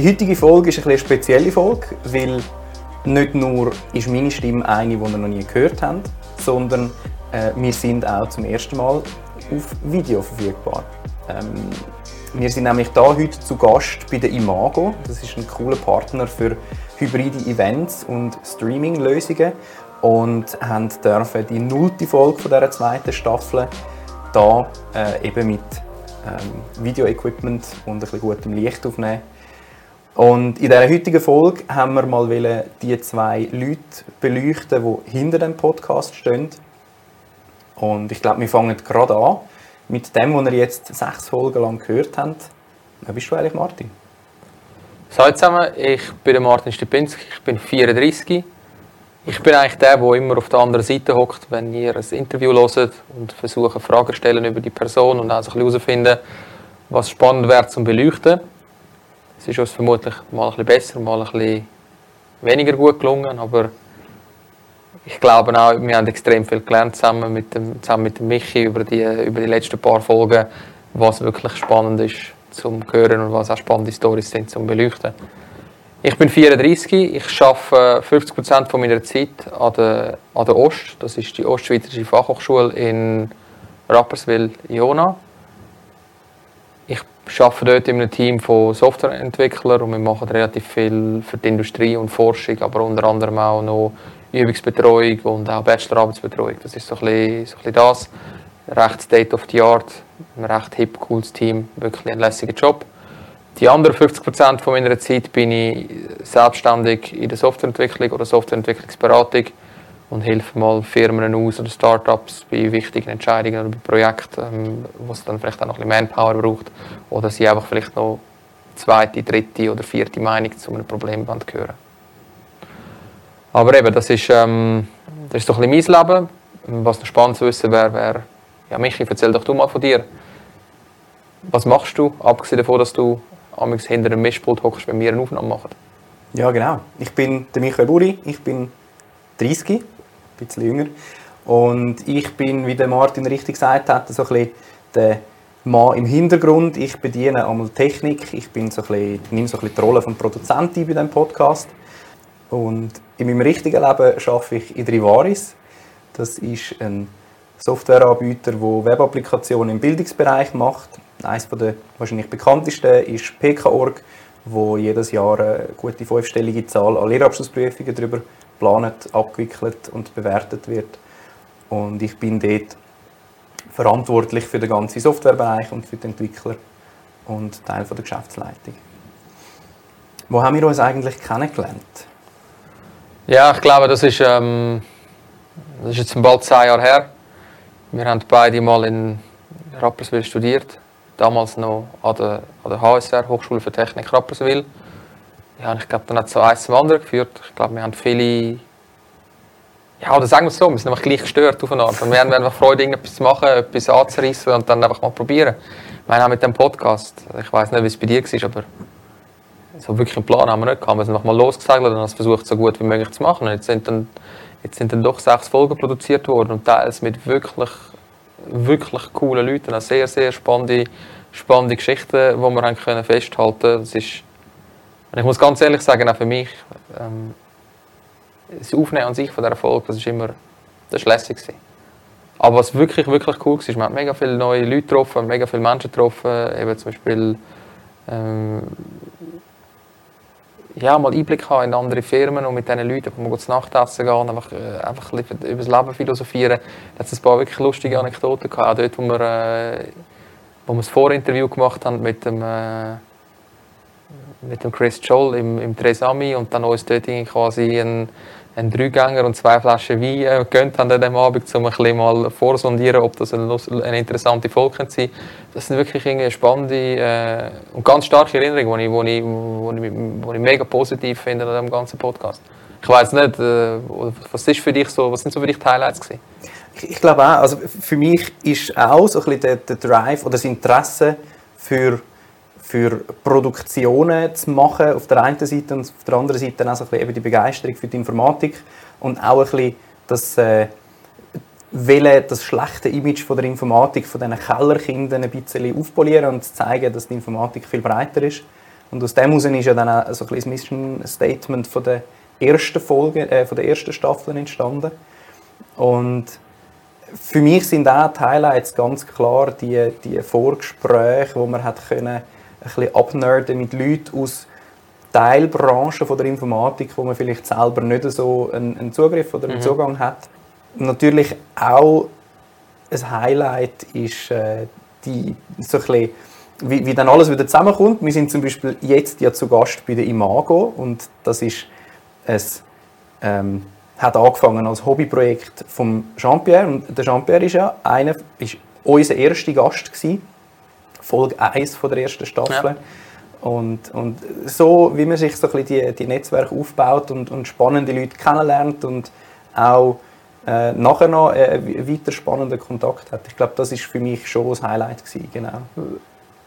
Die heutige Folge ist eine spezielle Folge, weil nicht nur ist meine Stimme eine, die ihr noch nie gehört habt, sondern äh, wir sind auch zum ersten Mal auf Video verfügbar. Ähm, wir sind nämlich da heute zu Gast bei der Imago. Das ist ein cooler Partner für hybride Events und Streaming-Lösungen und haben dürfen die nullte Folge von dieser zweiten Staffel da äh, eben mit ähm, Video-Equipment und ein bisschen gutem Licht aufnehmen. Und in dieser heutigen Folge haben wir mal die zwei Leute beleuchten, die hinter dem Podcast stehen. Und ich glaube, wir fangen gerade an mit dem, was ihr jetzt sechs Folgen lang gehört habt. Wer bist du eigentlich, Martin? Hallo zusammen, ich bin Martin Stipinski, ich bin 34. Ich bin eigentlich der, der immer auf der anderen Seite hockt, wenn ihr ein Interview hört und versucht, Fragen stellen über die Person und auch herauszufinden, was spannend wäre zum Beleuchten. Es ist uns vermutlich mal ein bisschen besser, mal ein bisschen weniger gut gelungen, aber ich glaube auch, wir haben extrem viel gelernt zusammen mit dem, zusammen mit dem Michi über die, über die letzten paar Folgen, was wirklich spannend ist zum Hören und was auch spannende Storys sind zum Beleuchten. Ich bin 34, ich arbeite 50% von meiner Zeit an der, an der Ost, das ist die Ostschweizerische Fachhochschule in Rapperswil-Jona. Ich arbeite dort in einem Team von Softwareentwicklern und wir machen relativ viel für die Industrie und Forschung, aber unter anderem auch noch Übungsbetreuung und auch Bachelorarbeitsbetreuung. Das ist so ein bisschen, so ein bisschen das. Recht State of the Art, ein recht hip, cooles Team, wirklich ein lässiger Job. Die anderen 50% von meiner Zeit bin ich selbstständig in der Softwareentwicklung oder Softwareentwicklungsberatung und helfe mal Firmen aus oder Startups bei wichtigen Entscheidungen oder bei Projekten, ähm, wo es dann vielleicht auch noch ein bisschen Manpower braucht oder sie einfach vielleicht noch zweite, dritte oder vierte Meinung zu einem Problem hören. Aber eben, das ist, ähm, das ist so ein bisschen mein Leben. Was noch spannend zu wissen wäre, wäre, ja Michi, erzähl doch du mal von dir. Was machst du, abgesehen davon, dass du amigs hinter einem Mischpult hockst, wenn wir eine Aufnahme machen? Ja, genau. Ich bin der Michael Buri, ich bin 30, bisschen jünger. Und ich bin, wie der Martin richtig gesagt hat, so ein der Mann im Hintergrund. Ich bediene einmal Technik, ich bin so ein nehme so ein die Rolle des Produzenten bei diesem Podcast. Und in meinem richtigen Leben arbeite ich in Drivaris. Das ist ein Softwareanbieter, der Webapplikationen im Bildungsbereich macht. Eines der wahrscheinlich bekanntesten ist PK.org, wo jedes Jahr eine gute fünfstellige Zahl an Lehrabschlussprüfungen darüber geplant, abgewickelt und bewertet wird. Und ich bin dort verantwortlich für den ganzen Softwarebereich und für die Entwickler und Teil der Geschäftsleitung. Wo haben wir uns eigentlich kennengelernt? Ja, ich glaube, das ist, ähm, das ist jetzt bald zwei Jahre her. Wir haben beide mal in Rapperswil studiert. Damals noch an der, an der HSR, Hochschule für Technik Rapperswil. Ja, ich glaube, dann hat es so eins zum anderen geführt. Ich glaube, wir haben viele. Ja, oder sagen wir es so, wir sind einfach gleich gestört aufeinander. Und wir haben einfach Freude, irgendetwas zu machen, etwas anzureissen und dann einfach mal probieren. Ich meine, auch mit dem Podcast. Ich weiß nicht, wie es bei dir war, aber so wirklich einen Plan haben wir nicht gehabt. Wir sind einfach mal losgesegelt und haben es versucht, so gut wie möglich zu machen. Und jetzt sind dann, jetzt sind dann doch sechs Folgen produziert worden und teils mit wirklich, wirklich coolen Leuten. Auch sehr, sehr spannende, spannende Geschichten, die wir haben können festhalten ist, und ich muss ganz ehrlich sagen, auch für mich, ähm, das Aufnehmen an sich von dieser Folge, das ist immer das ist lässig. Aber was wirklich, wirklich cool war, man hat mega viele neue Leute getroffen, mega viele Menschen getroffen, eben zum Beispiel ähm, ja, mal Einblick in andere Firmen und mit diesen Leuten mal zu Nachtessen gehen, einfach, äh, einfach über das Leben philosophieren. Da hat ein paar wirklich lustige Anekdoten gehabt, auch dort, wo wir, äh, wo wir das Vorinterview gemacht haben mit dem, äh, mit dem Chris Joel im, im Tresami und dann uns dort quasi ein einen Dreigänger und zwei Flaschen Wein äh, gönnt haben an diesem Abend, um ein bisschen mal vorsondieren, ob das eine, eine interessante Folge sein könnte. Das sind wirklich irgendwie spannende äh, und ganz starke Erinnerungen, die ich, wo ich, wo ich, wo ich mega positiv finde an diesem ganzen Podcast. Ich weiß nicht, äh, was ist für dich so, was sind so für dich die Highlights gewesen? Ich, ich glaube auch, also für mich ist auch so ein bisschen der, der Drive oder das Interesse für für Produktionen zu machen auf der einen Seite und auf der anderen Seite auch so ein bisschen eben die Begeisterung für die Informatik und auch ein bisschen das, äh, das schlechte Image von der Informatik, von diesen Kellerkindern ein bisschen aufpolieren und zeigen, dass die Informatik viel breiter ist Und aus dem heraus ist ja dann auch so ein bisschen das Mission Statement von der ersten Folge, äh, von der ersten Staffel entstanden. Und für mich sind auch die Highlights ganz klar die, die Vorgespräche, wo man hat können, bisschen abnerden mit Leuten aus Teilbranchen von der Informatik, wo man vielleicht selber nicht so einen, einen Zugriff oder einen mhm. Zugang hat. Natürlich auch ein Highlight ist äh, die, so ein bisschen, wie, wie dann alles wieder zusammenkommt. Wir sind zum Beispiel jetzt ja zu Gast bei der Imago und das ist ein, ähm, hat angefangen als Hobbyprojekt von Jean-Pierre und der Jean-Pierre ist ja einer, ist unser erster Gast gewesen, Folge 1 von der ersten Staffel. Ja. Und, und so, wie man sich so ein die, die Netzwerke aufbaut und, und spannende Leute kennenlernt und auch äh, nachher noch äh, weiter spannenden Kontakt hat. Ich glaube, das ist für mich schon das Highlight gewesen, genau.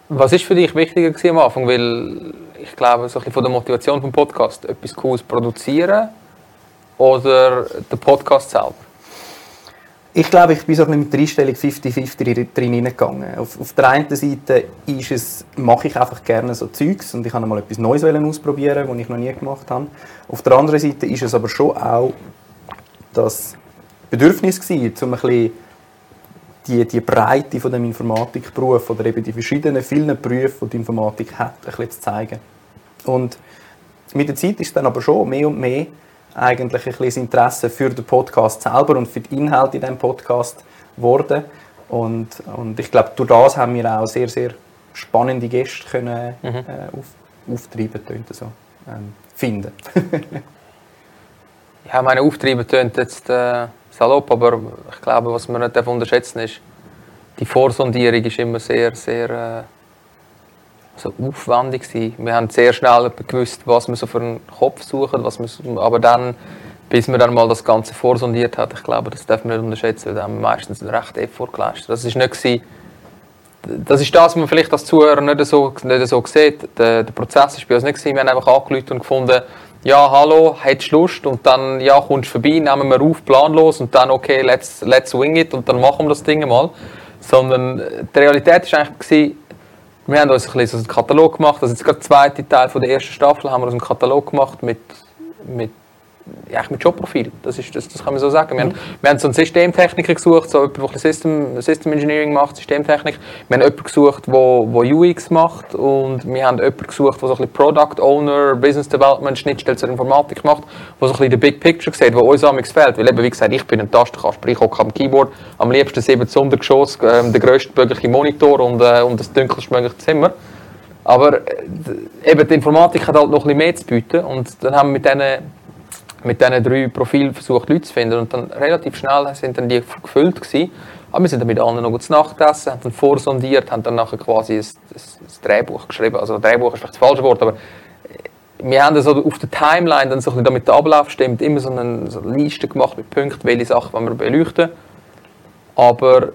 Was ist für dich wichtiger gewesen am Anfang? Weil ich glaube, so ein bisschen von der Motivation vom Podcast, etwas Cooles produzieren oder der Podcast selber? Ich glaube, ich bin so mit der Einstellung 50-50 drin hineingegangen. Auf, auf, der einen Seite ist es, mache ich einfach gerne so Zeugs und ich habe mal etwas Neues ausprobieren, was ich noch nie gemacht habe. Auf der anderen Seite ist es aber schon auch das Bedürfnis gewesen, um ein bisschen die, die Breite von dem Informatikberuf oder eben die verschiedenen vielen Berufe, die die Informatik hat, ein bisschen zu zeigen. Und mit der Zeit ist es dann aber schon mehr und mehr eigentlich ein bisschen Interesse für den Podcast selber und für die Inhalte in diesem Podcast geworden. Und, und ich glaube, durch das haben wir auch sehr, sehr spannende Gäste können, mhm. äh, auf, auftreiben, so, ähm, finden. ja, meine Auftreiben tönt jetzt äh, salopp, aber ich glaube, was man nicht unterschätzen ist, die Vorsondierung ist immer sehr, sehr äh, so aufwendig gewesen. Wir haben sehr schnell gewusst, was wir so für einen Kopf suchen, was wir, aber dann, bis man dann mal das Ganze vorsondiert hat, ich glaube, das darf man nicht unterschätzen, weil haben wir meistens einen recht Effort geleistet. Das ist nicht gewesen, das ist das, was man vielleicht als Zuhörer nicht so, nicht so sieht. Der, der Prozess war bei uns nicht gewesen. Wir haben einfach angerufen und gefunden, ja, hallo, hättest du Lust? Und dann, ja, kommst du vorbei, nehmen wir auf, planlos und dann, okay, let's, let's wing it und dann machen wir das Ding mal. Sondern die Realität war eigentlich, gewesen, wir haben uns ein bisschen einen Katalog gemacht. Also jetzt gerade der zweite Teil von der ersten Staffel haben wir uns einen Katalog gemacht mit, mit ja, mit Jobprofil. Das, ist, das, das kann man so sagen. Wir, mhm. haben, wir haben so einen Systemtechniker gesucht, so jemanden, der System, System Engineering macht, Systemtechnik. Wir haben jemanden gesucht, der, der UX macht und wir haben jemanden gesucht, der so ein bisschen Product Owner, Business Development, Schnittstelle zur Informatik macht, der so ein bisschen den Big Picture sieht, wo uns amigs fehlt. Weil eben, wie gesagt, ich bin ein Tastenkasper, ich hocke am Keyboard, am liebsten 7 Geschoss, äh, der grösstmögliche Monitor und, äh, und das dunkelstmögliche Zimmer. Aber äh, eben, die Informatik hat halt noch ein bisschen mehr zu bieten und dann haben wir mit diesen mit diesen drei Profilen versucht, Leute zu finden. Und dann relativ schnell sind dann die gefüllt gewesen. Aber wir sind dann mit allen noch zu Nacht essen, haben dann vorsondiert, haben dann nachher quasi ein, ein, ein Drehbuch geschrieben. Also Drehbuch ist vielleicht das falsche Wort, aber äh, wir haben dann so auf der Timeline dann so ein damit der Ablauf stimmt, immer so eine, so eine Liste gemacht mit Punkten, welche Sachen wir beleuchten. Aber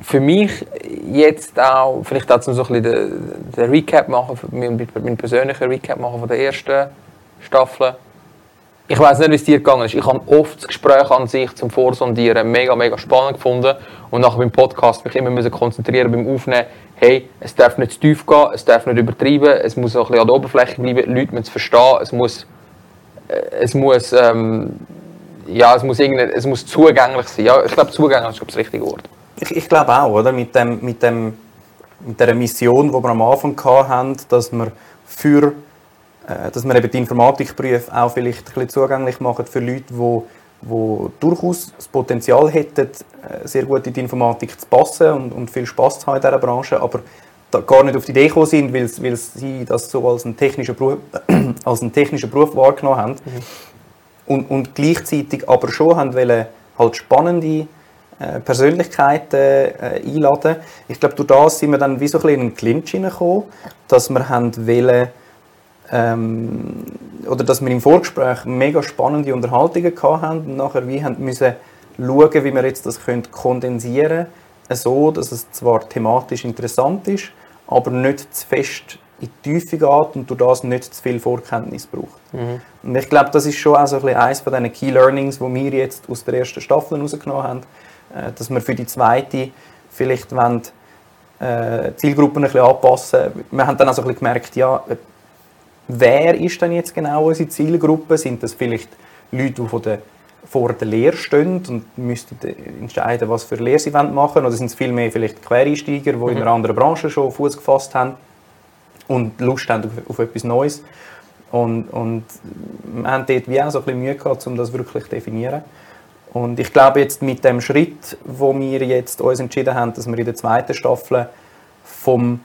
für mich jetzt auch, vielleicht auch so ein bisschen den, den Recap machen, meinen persönlichen Recap machen von der ersten Staffeln. Ich weiß nicht, wie es dir gegangen ist. Ich habe oft das Gespräch an sich zum Vorsondieren mega, mega spannend gefunden. Und nachher beim Podcast mich immer müssen konzentrieren beim Aufnehmen. Hey, es darf nicht zu tief gehen, es darf nicht übertreiben, es muss auch ein bisschen an der Oberfläche bleiben, die Leute müssen es verstehen, es muss, äh, es muss, ähm, ja, es muss, es muss zugänglich sein. Ja, ich glaube, zugänglich ist das richtige Wort. Ich, ich glaube auch, oder? Mit, dem, mit, dem, mit der Mission, die wir am Anfang hatten, dass wir für dass wir eben die Informatikberufe auch vielleicht ein bisschen zugänglich machen für Leute, die die durchaus das Potenzial hätten, äh, sehr gut in die Informatik zu passen und, und viel Spaß zu haben in dieser Branche, aber gar nicht auf die Idee gekommen sind, weil, weil sie das so als einen technischen Beruf, als einen technischen Beruf wahrgenommen haben. Mhm. Und, und gleichzeitig aber schon haben wollen, halt spannende äh, Persönlichkeiten äh, einladen. Ich glaube, durch das sind wir dann wie so ein bisschen in einen Clinch hineingekommen, dass wir haben wollen, ähm, oder dass wir im Vorgespräch mega spannende Unterhaltungen hatten und nachher wie haben müssen schauen, wie wir jetzt das können kondensieren können, so dass es zwar thematisch interessant ist, aber nicht zu fest in die Tiefe geht und durch das nicht zu viel Vorkenntnis braucht. Mhm. Und ich glaube, das ist schon auch so ein eines von diesen Key Learnings, die wir jetzt aus der ersten Staffel herausgenommen haben, äh, dass wir für die zweite vielleicht wollen, äh, Zielgruppen ein bisschen anpassen. Wir haben dann also ein bisschen gemerkt, ja, wer ist denn jetzt genau unsere Zielgruppe? Sind das vielleicht Leute, die von der, vor der Lehre stehen und müssten entscheiden, was für Lehre sie machen wollen? Oder sind es vielmehr vielleicht Quereinsteiger, die mhm. in einer anderen Branche schon Fuß gefasst haben und Lust haben auf, auf etwas Neues? Und, und wir haben dort wie auch so ein bisschen Mühe gehabt, um das wirklich zu definieren. Und ich glaube jetzt mit dem Schritt, wo wir jetzt uns entschieden haben, dass wir in der zweiten Staffel vom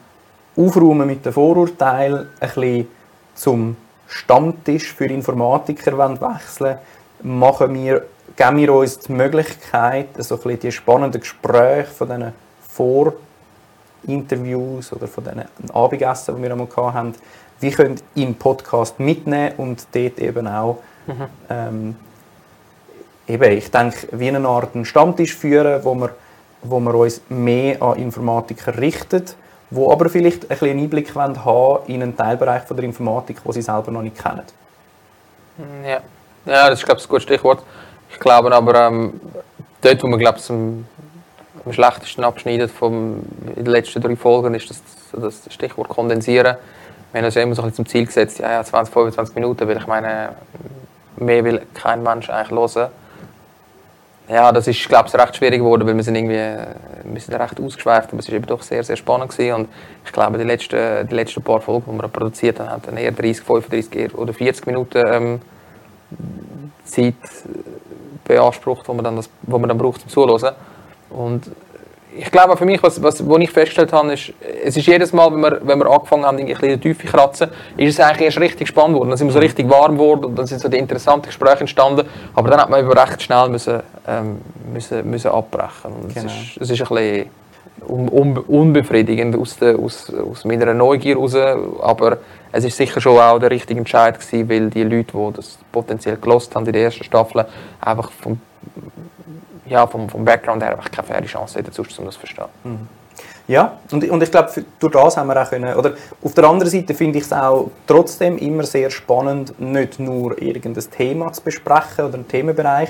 Aufräumen mit den Vorurteilen ein bisschen zum Stammtisch für Informatiker wechseln machen wir, geben wir uns die Möglichkeit, so ein die spannenden Gespräche von diesen Vorinterviews oder von diesen Abendessen, die wir einmal hatten, wie können im Podcast mitnehmen und dort eben auch mhm. ähm, eben, ich denke, wie eine Art einen Stammtisch führen, wo wir, wo wir uns mehr an Informatiker richten, wo aber vielleicht ein bisschen einen Einblick haben wollen in einen Teilbereich von der Informatik, den sie selber noch nicht kennen. Ja, ja das ist glaube ich, ein gutes Stichwort. Ich glaube aber, ähm, dort, wo man glaube ich, am, am schlechtesten abschneidet von den letzten drei Folgen, ist das, das Stichwort Kondensieren. Wir haben uns ja immer so ein bisschen zum Ziel gesetzt, ja, ja 20, 25 Minuten, weil ich meine, mehr will kein Mensch eigentlich hören. Ja, das ist, glaube ich, recht schwierig geworden, weil wir sind irgendwie wir sind recht ausgeschweift, aber es war eben doch sehr, sehr spannend gewesen. und ich glaube, die letzten, die letzten paar Folgen, die wir produziert haben, haben eher 30, 35 oder 40 Minuten ähm, Zeit beansprucht, die man dann, das, wo man dann braucht zum Zuhören. Und ich glaube für mich, was, was, was ich festgestellt habe, ist, es ist jedes Mal, wenn wir, wenn wir angefangen haben, ein bisschen in die Tiefe zu kratzen, ist es eigentlich erst richtig spannend geworden. Dann sind wir so mhm. richtig warm geworden und dann sind so die interessanten Gespräche entstanden. Aber dann hat man recht schnell müssen, ähm, müssen, müssen abbrechen. Und genau. es, ist, es ist ein bisschen un, un, unbefriedigend aus, der, aus, aus meiner Neugier heraus. Aber es ist sicher schon auch der richtige Entscheid gewesen, weil die Leute, die das potenziell gelost haben in der ersten Staffel, einfach vom ja, vom, vom Background her einfach keine faire Chance hätten, sonst, um das zu verstehen. Mhm. Ja, und, und ich glaube, durch das haben wir auch können, oder auf der anderen Seite finde ich es auch trotzdem immer sehr spannend, nicht nur irgendein Thema zu besprechen oder einen Themenbereich,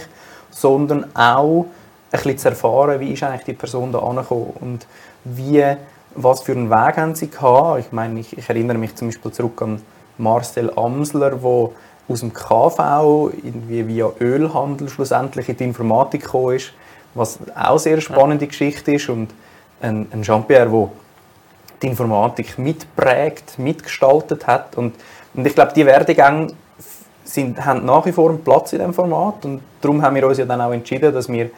sondern auch ein bisschen zu erfahren, wie ist eigentlich die Person da angekommen und wie, was für einen Weg haben sie gehabt. Ich meine, ich, ich erinnere mich zum Beispiel zurück an Marcel Amsler, der aus dem KV irgendwie via Ölhandel schlussendlich in die Informatik gekommen ist, was auch eine sehr spannende Geschichte ist und ein, ein Jean-Pierre, der die Informatik mitprägt, mitgestaltet hat und, und ich glaube, die Werdegänge sind, haben nach wie vor einen Platz in diesem Format und darum haben wir uns ja dann auch entschieden, dass wir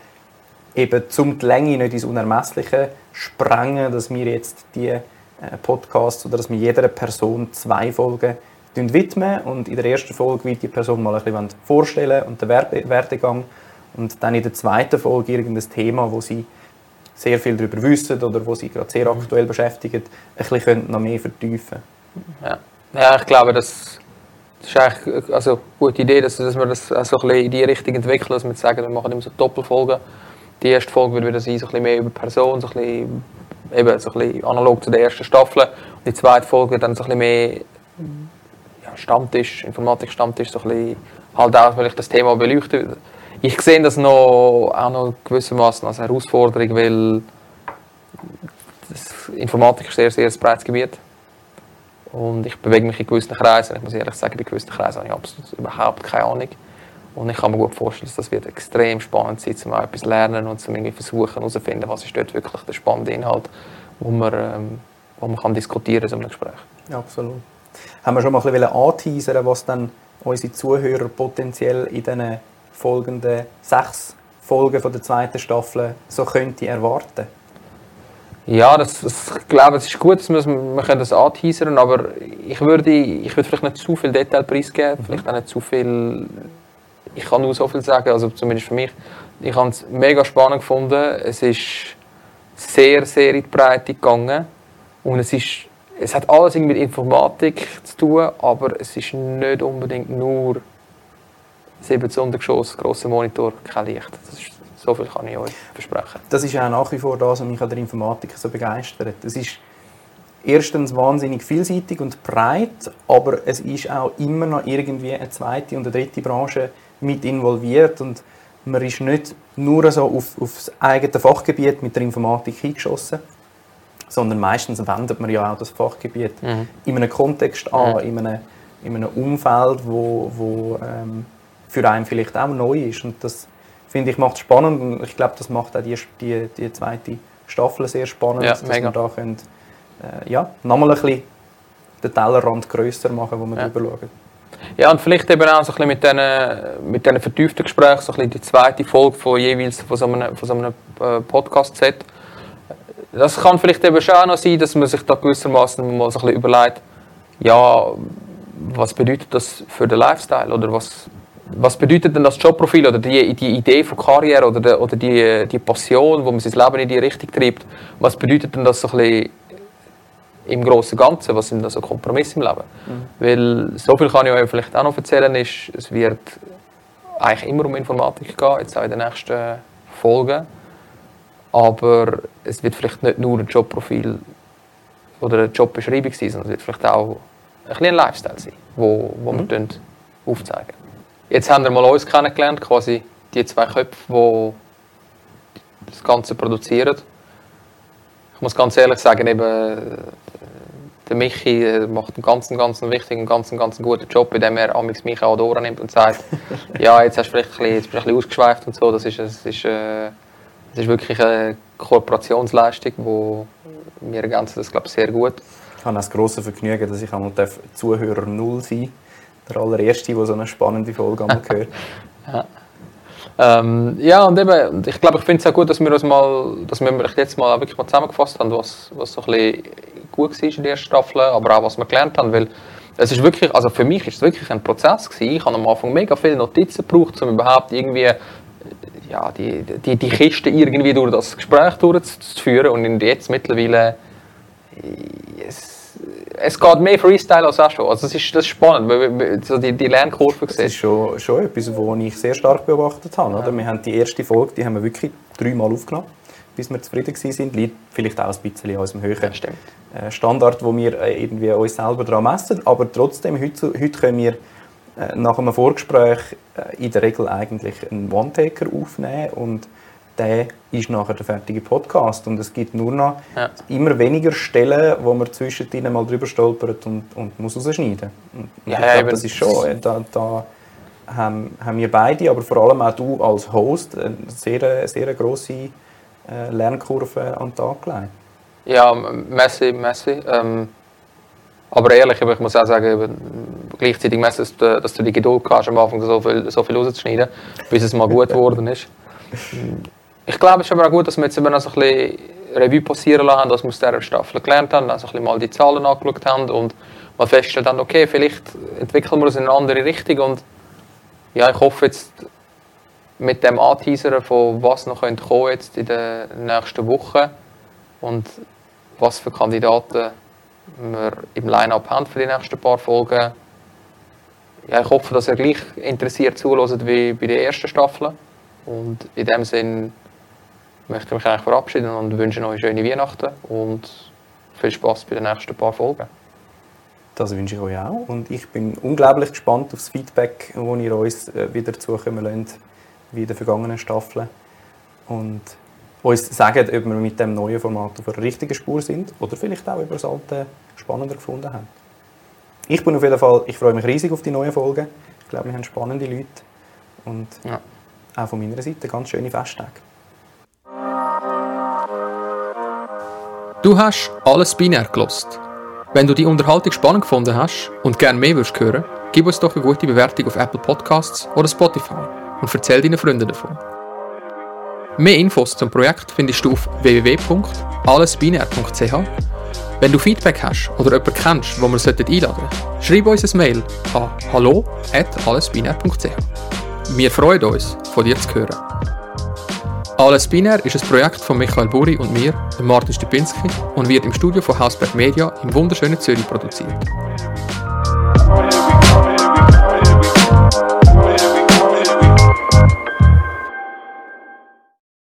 eben zum die Länge nicht ins Unermessliche sprengen, dass wir jetzt die äh, Podcasts oder dass wir jeder Person zwei Folgen widmen und in der ersten Folge wird die Person mal ein bisschen vorstellen und den Werdegang und dann in der zweiten Folge irgendein Thema, wo sie sehr viel darüber wissen oder wo sie gerade sehr mhm. aktuell beschäftigen, ein bisschen noch mehr vertiefen ja. ja, ich glaube, das, ist eigentlich also eine gute Idee, dass, dass wir das also ein bisschen in die Richtung entwickeln, dass wir sagen, wir machen immer so Doppelfolgen. Die erste Folge wird wieder sein, so ein bisschen mehr über Person, so ein bisschen, eben, so ein bisschen analog zu der ersten Staffel. Und die zweite Folge dann so ein bisschen mehr Stammtisch, Informatik-Stammtisch, so ein bisschen, halt auch, weil ich das Thema beleuchte. Ich sehe das noch, auch noch gewissermaßen als Herausforderung, weil Informatik ist sehr, sehr ein breites Gebiet. Und ich bewege mich in gewissen Kreisen. Ich muss ehrlich sagen, in gewissen Kreisen habe ich absolut überhaupt keine Ahnung. Und ich kann mir gut vorstellen, dass das wird extrem spannend sein, um etwas zu lernen und zum irgendwie versuchen herauszufinden, was ist dort wirklich der spannende Inhalt, wo man, ähm, wo man kann diskutieren in so einem Gespräch. Ja, absolut haben wir schon mal ein bisschen anteasern, was dann unsere Zuhörer potenziell in den folgenden sechs Folgen von der zweiten Staffel so könnte erwarten? Ja, das, das, ich glaube, es ist gut, dass wir, wir können das anteasern, aber ich würde, ich würde vielleicht nicht zu viel Detail preisgeben, vielleicht auch nicht zu viel, ich kann nur so viel sagen, also zumindest für mich, ich habe es mega spannend gefunden, es ist sehr, sehr in die Breite gegangen und es ist es hat alles mit Informatik zu tun, aber es ist nicht unbedingt nur 17 Untergeschoss, grosser Monitor, kein Licht. Das ist, so viel kann ich euch versprechen. Das ist auch nach wie vor das, was mich an der Informatik so begeistert. Es ist erstens wahnsinnig vielseitig und breit, aber es ist auch immer noch irgendwie eine zweite und eine dritte Branche mit involviert und man ist nicht nur so auf, auf das eigene Fachgebiet mit der Informatik eingeschossen, sondern meistens wendet man ja auch das Fachgebiet mhm. in einem Kontext an, mhm. in, einem, in einem Umfeld, wo, wo ähm, für einen vielleicht auch neu ist. Und das finde ich macht spannend und ich glaube, das macht auch die, die, die zweite Staffel sehr spannend, ja, dass mega. wir da können, äh, ja, nochmal ein bisschen den Tellerrand grösser machen, wo wir ja. drüber schauen. Ja, und vielleicht eben auch so ein bisschen mit diesen, mit diesen vertieften Gesprächen, so ein bisschen die zweite Folge von jeweils von so einem, von so einem äh, Podcast-Set. Das kann vielleicht eben schon auch noch sein, dass man sich da gewissermaßen mal so ein bisschen überlegt, ja, was bedeutet das für den Lifestyle oder was, was bedeutet denn das Jobprofil oder die, die Idee von Karriere oder, die, oder die, die Passion, wo man sein Leben in die Richtung treibt, was bedeutet denn das so ein bisschen im großen Ganzen, was sind also Kompromisse im Leben? Mhm. Weil so viel kann ich euch vielleicht auch noch erzählen, ist, es wird eigentlich immer um Informatik gehen, jetzt auch in den nächsten Folgen. Aber es wird vielleicht nicht nur ein Jobprofil oder eine Jobbeschreibung sein, sondern es wird vielleicht auch ein, bisschen Lifestyle sein, wo, wo mhm. wir aufzeigen. Jetzt haben wir mal uns kennengelernt, quasi die zwei Köpfe, die das Ganze produzieren. Ich muss ganz ehrlich sagen, eben, der Michi äh, macht einen ganz, ganz wichtigen, ganz, ganz guten Job, indem er amigs mich an die Ohren nimmt und sagt, ja, jetzt hast du vielleicht ein bisschen, jetzt bist du ein bisschen ausgeschweift und so. Das ist, das ist, äh, das ist wirklich eine Kooperationsleistung, wo wir ergänzen das, glaube ich, sehr gut. Ich habe das grosse Vergnügen, dass ich einmal Zuhörer Null sein der allererste, der so eine spannende Folge einmal hört. ja. Ähm, ja, und eben, ich glaube, ich finde es auch gut, dass wir uns mal, dass wir jetzt mal wirklich mal zusammengefasst haben, was, was so ein bisschen gut war in der ersten Staffel, aber auch was wir gelernt haben, weil es ist wirklich, also für mich ist es wirklich ein Prozess gewesen. Ich habe am Anfang mega viele Notizen gebraucht, um überhaupt irgendwie ja, die, die, die Kiste irgendwie durch das Gespräch durchzuführen und jetzt mittlerweile es, es geht mehr Freestyle als auch schon. Also das ist, das ist spannend, weil so die, die Lernkurve Das ist schon, schon etwas, was ich sehr stark beobachtet habe. Oder? Wir haben die erste Folge, die haben wir wirklich dreimal aufgenommen bis wir zufrieden sind. Liegt vielleicht auch ein bisschen an unserem höheren ja, äh, Standard, wo wir äh, irgendwie uns selber daran messen. Aber trotzdem, heute, heute können wir nach einem Vorgespräch in der Regel eigentlich einen One-Taker aufnehmen und der ist nachher der fertige Podcast und es gibt nur noch ja. immer weniger Stellen, wo man zwischendrin mal drüber stolpert und, und muss rausschneiden. Und ja, ich glaube, das ist schon, da, da haben, haben wir beide, aber vor allem auch du als Host eine sehr, sehr grosse äh, Lernkurve an den Tag gelegt. Ja, Messi, Messi. Ähm, aber ehrlich, ich muss auch sagen, gleichzeitig Messi, dass du, dass du die Geduld hast, am Anfang so viel, so viel rauszuschneiden, bis es mal gut geworden ist. Ich glaube, es ist aber auch gut, dass wir jetzt eben noch so ein bisschen Revue passieren lassen, dass wir aus dieser Staffel gelernt haben, also mal die Zahlen angeschaut haben und mal festgestellt haben, okay, vielleicht entwickeln wir uns in eine andere Richtung und ja, ich hoffe jetzt, mit dem Anteasern von was noch kommen jetzt in den nächsten Wochen und was für Kandidaten wir im Line-Up haben für die nächsten paar Folgen. Ja, ich hoffe, dass ihr gleich interessiert zuhört wie bei der ersten Staffel. Und in dem Sinn möchte ich mich eigentlich verabschieden und wünsche euch schöne Weihnachten und viel Spaß bei den nächsten paar Folgen. Das wünsche ich euch auch. Und ich bin unglaublich gespannt auf das Feedback, das ihr uns äh, wieder zukommen lasst wie in den vergangenen Staffeln. Und uns sagen, ob wir mit dem neuen Format auf der richtigen Spur sind oder vielleicht auch über das alte spannender gefunden haben. Ich bin auf jeden Fall, ich freue mich riesig auf die neuen Folgen. Ich glaube, wir haben spannende Leute und ja. auch von meiner Seite ganz schöne Festtage. Du hast alles binär gelost. Wenn du die Unterhaltung spannend gefunden hast und gerne mehr würdest hören, gib uns doch eine gute Bewertung auf Apple Podcasts oder Spotify und erzähl deinen Freunden davon. Mehr Infos zum Projekt findest du auf www.allesbinär.ch. Wenn du Feedback hast oder jemanden kennst, wo wir einladen sollten, schreib uns ein Mail an hallo.allesbinär.ch. Wir freuen uns, von dir zu hören. Alles Binär ist ein Projekt von Michael Buri und mir, Martin Stupinski, und wird im Studio von Hausberg Media im wunderschönen Zürich produziert.